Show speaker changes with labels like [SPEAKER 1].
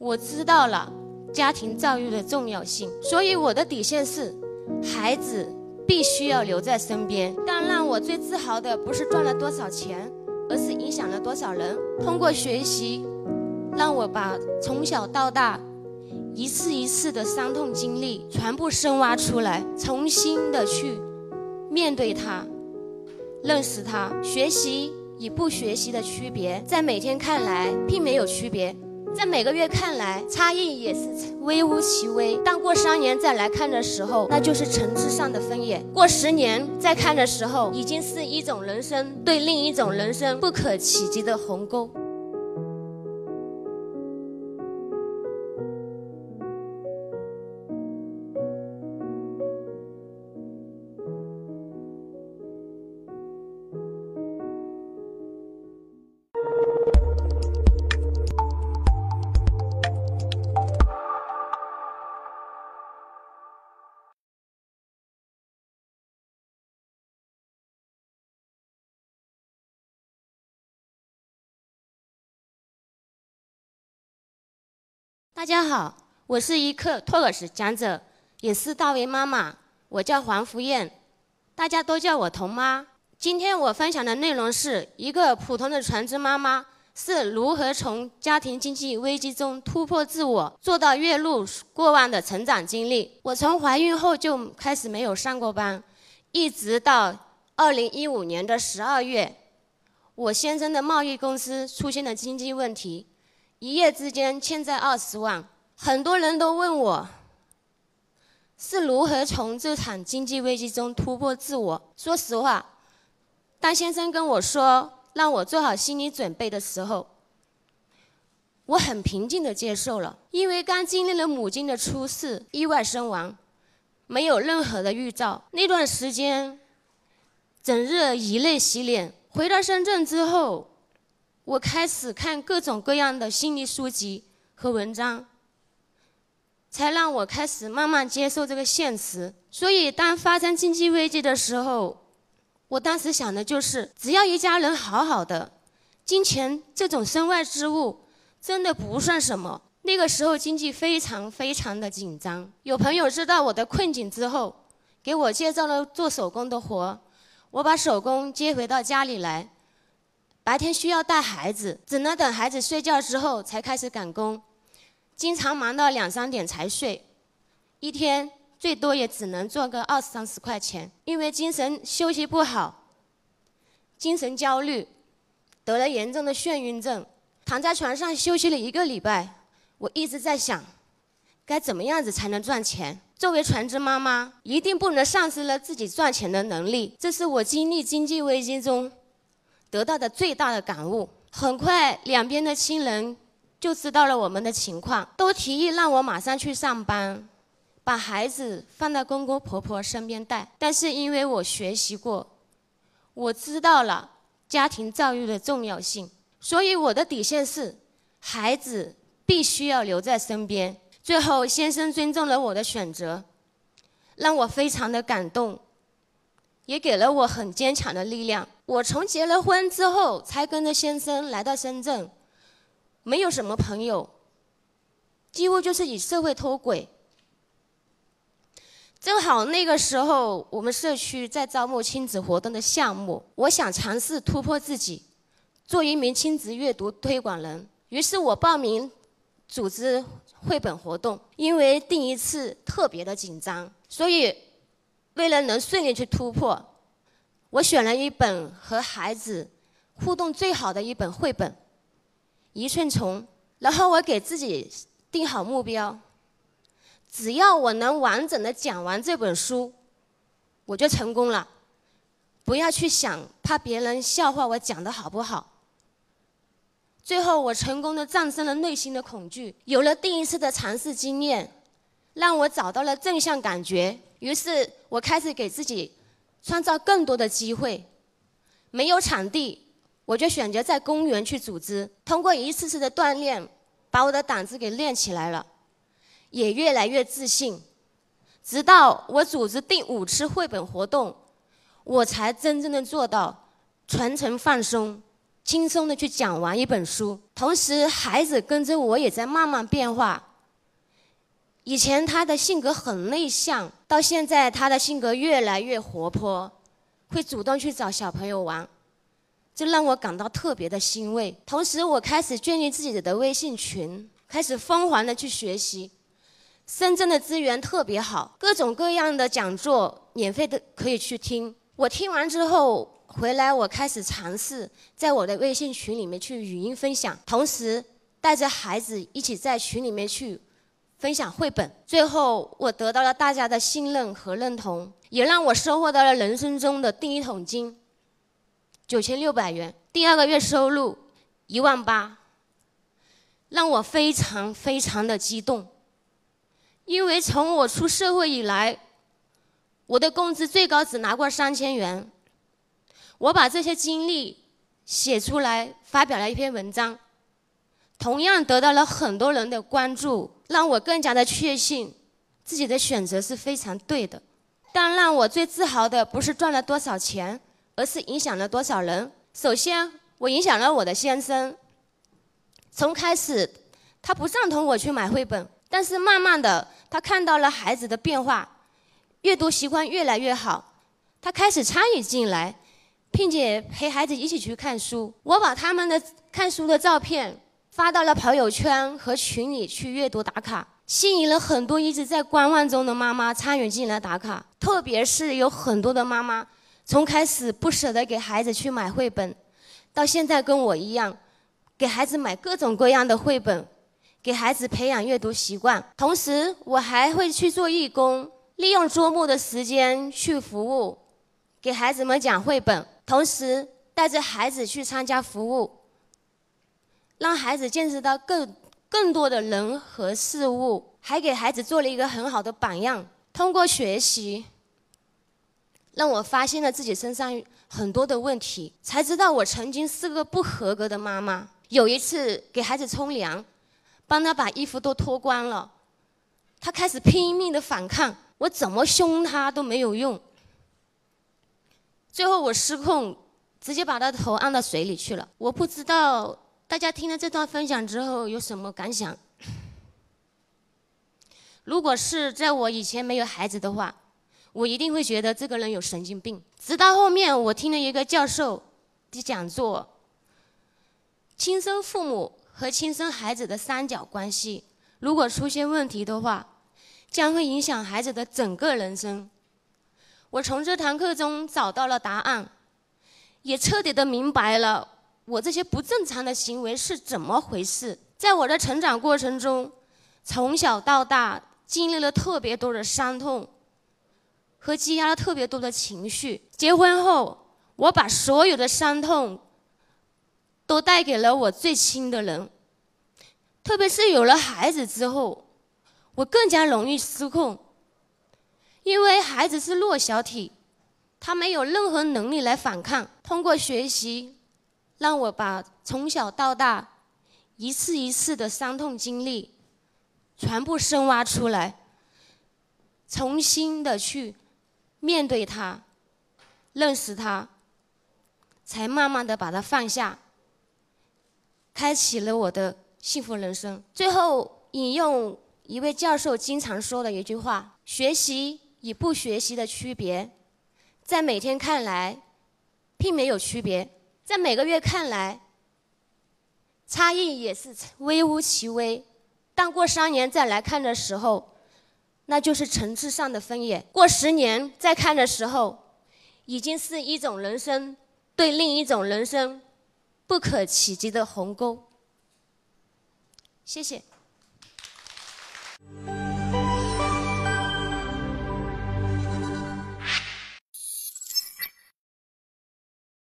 [SPEAKER 1] 我知道了家庭教育的重要性，所以我的底线是，孩子必须要留在身边。但让我最自豪的不是赚了多少钱，而是影响了多少人。通过学习，让我把从小到大一次一次的伤痛经历全部深挖出来，重新的去面对它，认识它。学习与不学习的区别，在每天看来并没有区别。在每个月看来，差异也是微乎其微。但过三年再来看的时候，那就是层次上的分野；过十年再看的时候，已经是一种人生对另一种人生不可企及的鸿沟。大家好，我是一课托尔斯讲者，也是大为妈妈，我叫黄福燕，大家都叫我童妈。今天我分享的内容是一个普通的全职妈妈是如何从家庭经济危机中突破自我，做到月入过万的成长经历。我从怀孕后就开始没有上过班，一直到二零一五年的十二月，我先生的贸易公司出现了经济问题。一夜之间欠债二十万，很多人都问我是如何从这场经济危机中突破自我。说实话，当先生跟我说让我做好心理准备的时候，我很平静地接受了，因为刚经历了母亲的出事、意外身亡，没有任何的预兆。那段时间，整日以泪洗脸。回到深圳之后。我开始看各种各样的心理书籍和文章，才让我开始慢慢接受这个现实。所以，当发生经济危机的时候，我当时想的就是，只要一家人好好的，金钱这种身外之物真的不算什么。那个时候经济非常非常的紧张，有朋友知道我的困境之后，给我介绍了做手工的活，我把手工接回到家里来。白天需要带孩子，只能等孩子睡觉之后才开始赶工，经常忙到两三点才睡，一天最多也只能赚个二三十块钱。因为精神休息不好，精神焦虑，得了严重的眩晕症，躺在床上休息了一个礼拜。我一直在想，该怎么样子才能赚钱？作为全职妈妈，一定不能丧失了自己赚钱的能力。这是我经历经济危机中。得到的最大的感悟，很快两边的亲人就知道了我们的情况，都提议让我马上去上班，把孩子放到公公婆婆身边带。但是因为我学习过，我知道了家庭教育的重要性，所以我的底线是，孩子必须要留在身边。最后先生尊重了我的选择，让我非常的感动。也给了我很坚强的力量。我从结了婚之后才跟着先生来到深圳，没有什么朋友，几乎就是与社会脱轨。正好那个时候我们社区在招募亲子活动的项目，我想尝试突破自己，做一名亲子阅读推广人。于是我报名组织绘本活动，因为第一次特别的紧张，所以。为了能顺利去突破，我选了一本和孩子互动最好的一本绘本《一寸虫》，然后我给自己定好目标：只要我能完整的讲完这本书，我就成功了。不要去想怕别人笑话我讲的好不好。最后，我成功的战胜了内心的恐惧，有了第一次的尝试经验，让我找到了正向感觉。于是我开始给自己创造更多的机会，没有场地，我就选择在公园去组织。通过一次次的锻炼，把我的胆子给练起来了，也越来越自信。直到我组织第五次绘本活动，我才真正的做到全程放松，轻松的去讲完一本书。同时，孩子跟着我也在慢慢变化。以前他的性格很内向，到现在他的性格越来越活泼，会主动去找小朋友玩，这让我感到特别的欣慰。同时，我开始建立自己的微信群，开始疯狂的去学习。深圳的资源特别好，各种各样的讲座免费的可以去听。我听完之后回来，我开始尝试在我的微信群里面去语音分享，同时带着孩子一起在群里面去分享绘本。最后，我得到了大家的信任和认同，也让我收获到了人生中的第一桶金，九千六百元，第二个月收入一万八，让我非常非常的激动。因为从我出社会以来，我的工资最高只拿过三千元。我把这些经历写出来，发表了一篇文章，同样得到了很多人的关注，让我更加的确信自己的选择是非常对的。但让我最自豪的不是赚了多少钱，而是影响了多少人。首先，我影响了我的先生。从开始，他不赞同我去买绘本。但是慢慢的，他看到了孩子的变化，阅读习惯越来越好，他开始参与进来，并且陪孩子一起去看书。我把他们的看书的照片发到了朋友圈和群里去阅读打卡，吸引了很多一直在观望中的妈妈参与进来打卡。特别是有很多的妈妈，从开始不舍得给孩子去买绘本，到现在跟我一样，给孩子买各种各样的绘本。给孩子培养阅读习惯，同时我还会去做义工，利用周末的时间去服务，给孩子们讲绘本，同时带着孩子去参加服务，让孩子见识到更更多的人和事物，还给孩子做了一个很好的榜样。通过学习，让我发现了自己身上很多的问题，才知道我曾经是个不合格的妈妈。有一次给孩子冲凉。帮他把衣服都脱光了，他开始拼命的反抗，我怎么凶他都没有用。最后我失控，直接把他头按到水里去了。我不知道大家听了这段分享之后有什么感想。如果是在我以前没有孩子的话，我一定会觉得这个人有神经病。直到后面我听了一个教授的讲座，亲生父母。和亲生孩子的三角关系，如果出现问题的话，将会影响孩子的整个人生。我从这堂课中找到了答案，也彻底的明白了我这些不正常的行为是怎么回事。在我的成长过程中，从小到大经历了特别多的伤痛，和积压了特别多的情绪。结婚后，我把所有的伤痛。都带给了我最亲的人，特别是有了孩子之后，我更加容易失控，因为孩子是弱小体，他没有任何能力来反抗。通过学习，让我把从小到大一次一次的伤痛经历全部深挖出来，重新的去面对它，认识它，才慢慢的把它放下。开启了我的幸福人生。最后引用一位教授经常说的一句话：“学习与不学习的区别，在每天看来，并没有区别；在每个月看来，差异也是微乎其微。但过三年再来看的时候，那就是层次上的分野；过十年再看的时候，已经是一种人生对另一种人生。”不可企及的鸿沟。谢谢。